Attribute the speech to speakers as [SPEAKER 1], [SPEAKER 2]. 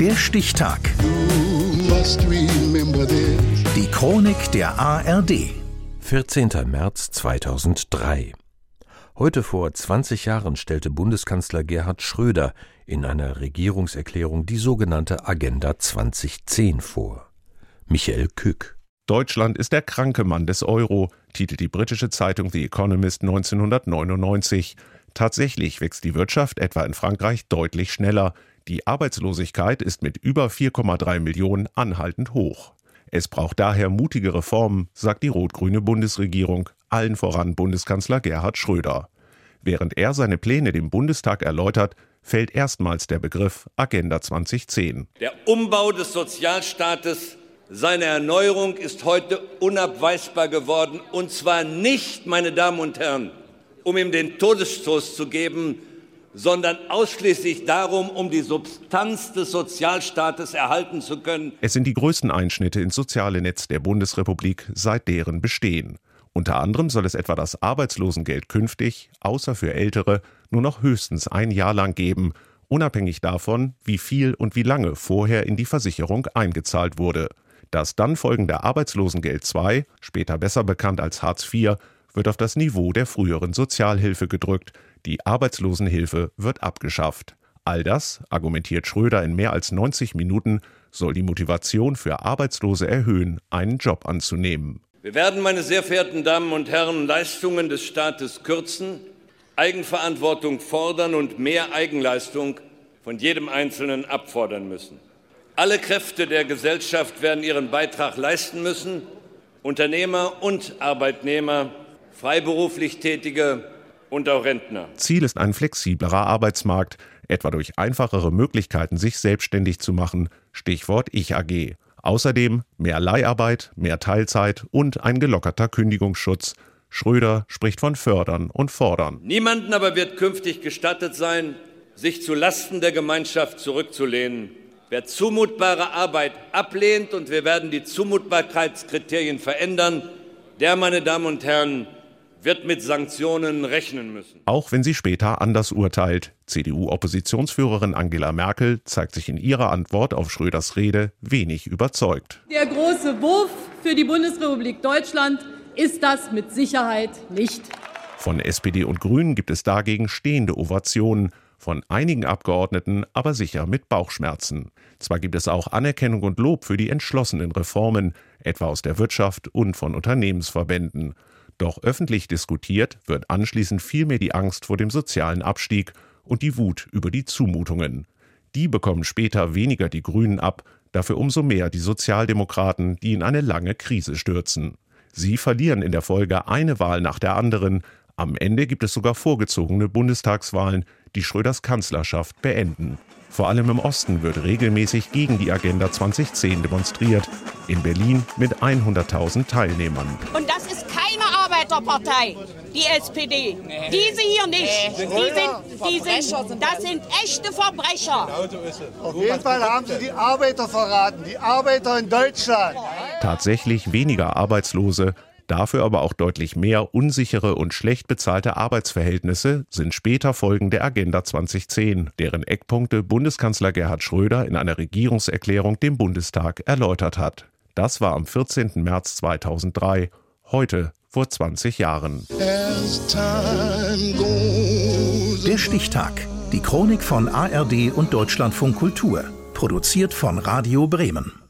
[SPEAKER 1] Der Stichtag. Die Chronik der ARD.
[SPEAKER 2] 14. März 2003. Heute vor 20 Jahren stellte Bundeskanzler Gerhard Schröder in einer Regierungserklärung die sogenannte Agenda 2010 vor. Michael Kück.
[SPEAKER 3] Deutschland ist der kranke Mann des Euro, titelt die britische Zeitung The Economist 1999. Tatsächlich wächst die Wirtschaft etwa in Frankreich deutlich schneller. Die Arbeitslosigkeit ist mit über 4,3 Millionen anhaltend hoch. Es braucht daher mutige Reformen, sagt die rot-grüne Bundesregierung, allen voran Bundeskanzler Gerhard Schröder. Während er seine Pläne dem Bundestag erläutert, fällt erstmals der Begriff Agenda 2010.
[SPEAKER 4] Der Umbau des Sozialstaates seine Erneuerung ist heute unabweisbar geworden, und zwar nicht, meine Damen und Herren, um ihm den Todesstoß zu geben, sondern ausschließlich darum, um die Substanz des Sozialstaates erhalten zu können.
[SPEAKER 3] Es sind die größten Einschnitte ins soziale Netz der Bundesrepublik seit deren Bestehen. Unter anderem soll es etwa das Arbeitslosengeld künftig, außer für Ältere, nur noch höchstens ein Jahr lang geben, unabhängig davon, wie viel und wie lange vorher in die Versicherung eingezahlt wurde. Das dann folgende Arbeitslosengeld II, später besser bekannt als Hartz IV, wird auf das Niveau der früheren Sozialhilfe gedrückt, die Arbeitslosenhilfe wird abgeschafft. All das, argumentiert Schröder in mehr als 90 Minuten, soll die Motivation für Arbeitslose erhöhen, einen Job anzunehmen.
[SPEAKER 4] Wir werden, meine sehr verehrten Damen und Herren, Leistungen des Staates kürzen, Eigenverantwortung fordern und mehr Eigenleistung von jedem Einzelnen abfordern müssen. Alle Kräfte der Gesellschaft werden ihren Beitrag leisten müssen, Unternehmer und Arbeitnehmer, freiberuflich Tätige und auch Rentner.
[SPEAKER 3] Ziel ist ein flexiblerer Arbeitsmarkt, etwa durch einfachere Möglichkeiten, sich selbstständig zu machen, Stichwort Ich AG. Außerdem mehr Leiharbeit, mehr Teilzeit und ein gelockerter Kündigungsschutz. Schröder spricht von fördern und fordern.
[SPEAKER 4] Niemanden aber wird künftig gestattet sein, sich zu Lasten der Gemeinschaft zurückzulehnen. Wer zumutbare Arbeit ablehnt, und wir werden die Zumutbarkeitskriterien verändern, der, meine Damen und Herren, wird mit Sanktionen rechnen müssen.
[SPEAKER 3] Auch wenn sie später anders urteilt. CDU-Oppositionsführerin Angela Merkel zeigt sich in ihrer Antwort auf Schröders Rede wenig überzeugt.
[SPEAKER 5] Der große Wurf für die Bundesrepublik Deutschland ist das mit Sicherheit nicht.
[SPEAKER 3] Von SPD und Grünen gibt es dagegen stehende Ovationen von einigen Abgeordneten aber sicher mit Bauchschmerzen. Zwar gibt es auch Anerkennung und Lob für die entschlossenen Reformen, etwa aus der Wirtschaft und von Unternehmensverbänden. Doch öffentlich diskutiert wird anschließend vielmehr die Angst vor dem sozialen Abstieg und die Wut über die Zumutungen. Die bekommen später weniger die Grünen ab, dafür umso mehr die Sozialdemokraten, die in eine lange Krise stürzen. Sie verlieren in der Folge eine Wahl nach der anderen, am Ende gibt es sogar vorgezogene Bundestagswahlen, die Schröders Kanzlerschaft beenden. Vor allem im Osten wird regelmäßig gegen die Agenda 2010 demonstriert. In Berlin mit 100.000 Teilnehmern.
[SPEAKER 6] Und Arbeiterpartei, die SPD. Diese hier nicht. Die sind, die sind, das sind echte Verbrecher.
[SPEAKER 7] Auf jeden Fall haben sie die Arbeiter verraten, die Arbeiter in Deutschland.
[SPEAKER 3] Tatsächlich weniger Arbeitslose, Dafür aber auch deutlich mehr unsichere und schlecht bezahlte Arbeitsverhältnisse sind später Folgen der Agenda 2010, deren Eckpunkte Bundeskanzler Gerhard Schröder in einer Regierungserklärung dem Bundestag erläutert hat. Das war am 14. März 2003, heute vor 20 Jahren.
[SPEAKER 1] Der Stichtag. Die Chronik von ARD und Deutschlandfunk Kultur. Produziert von Radio Bremen.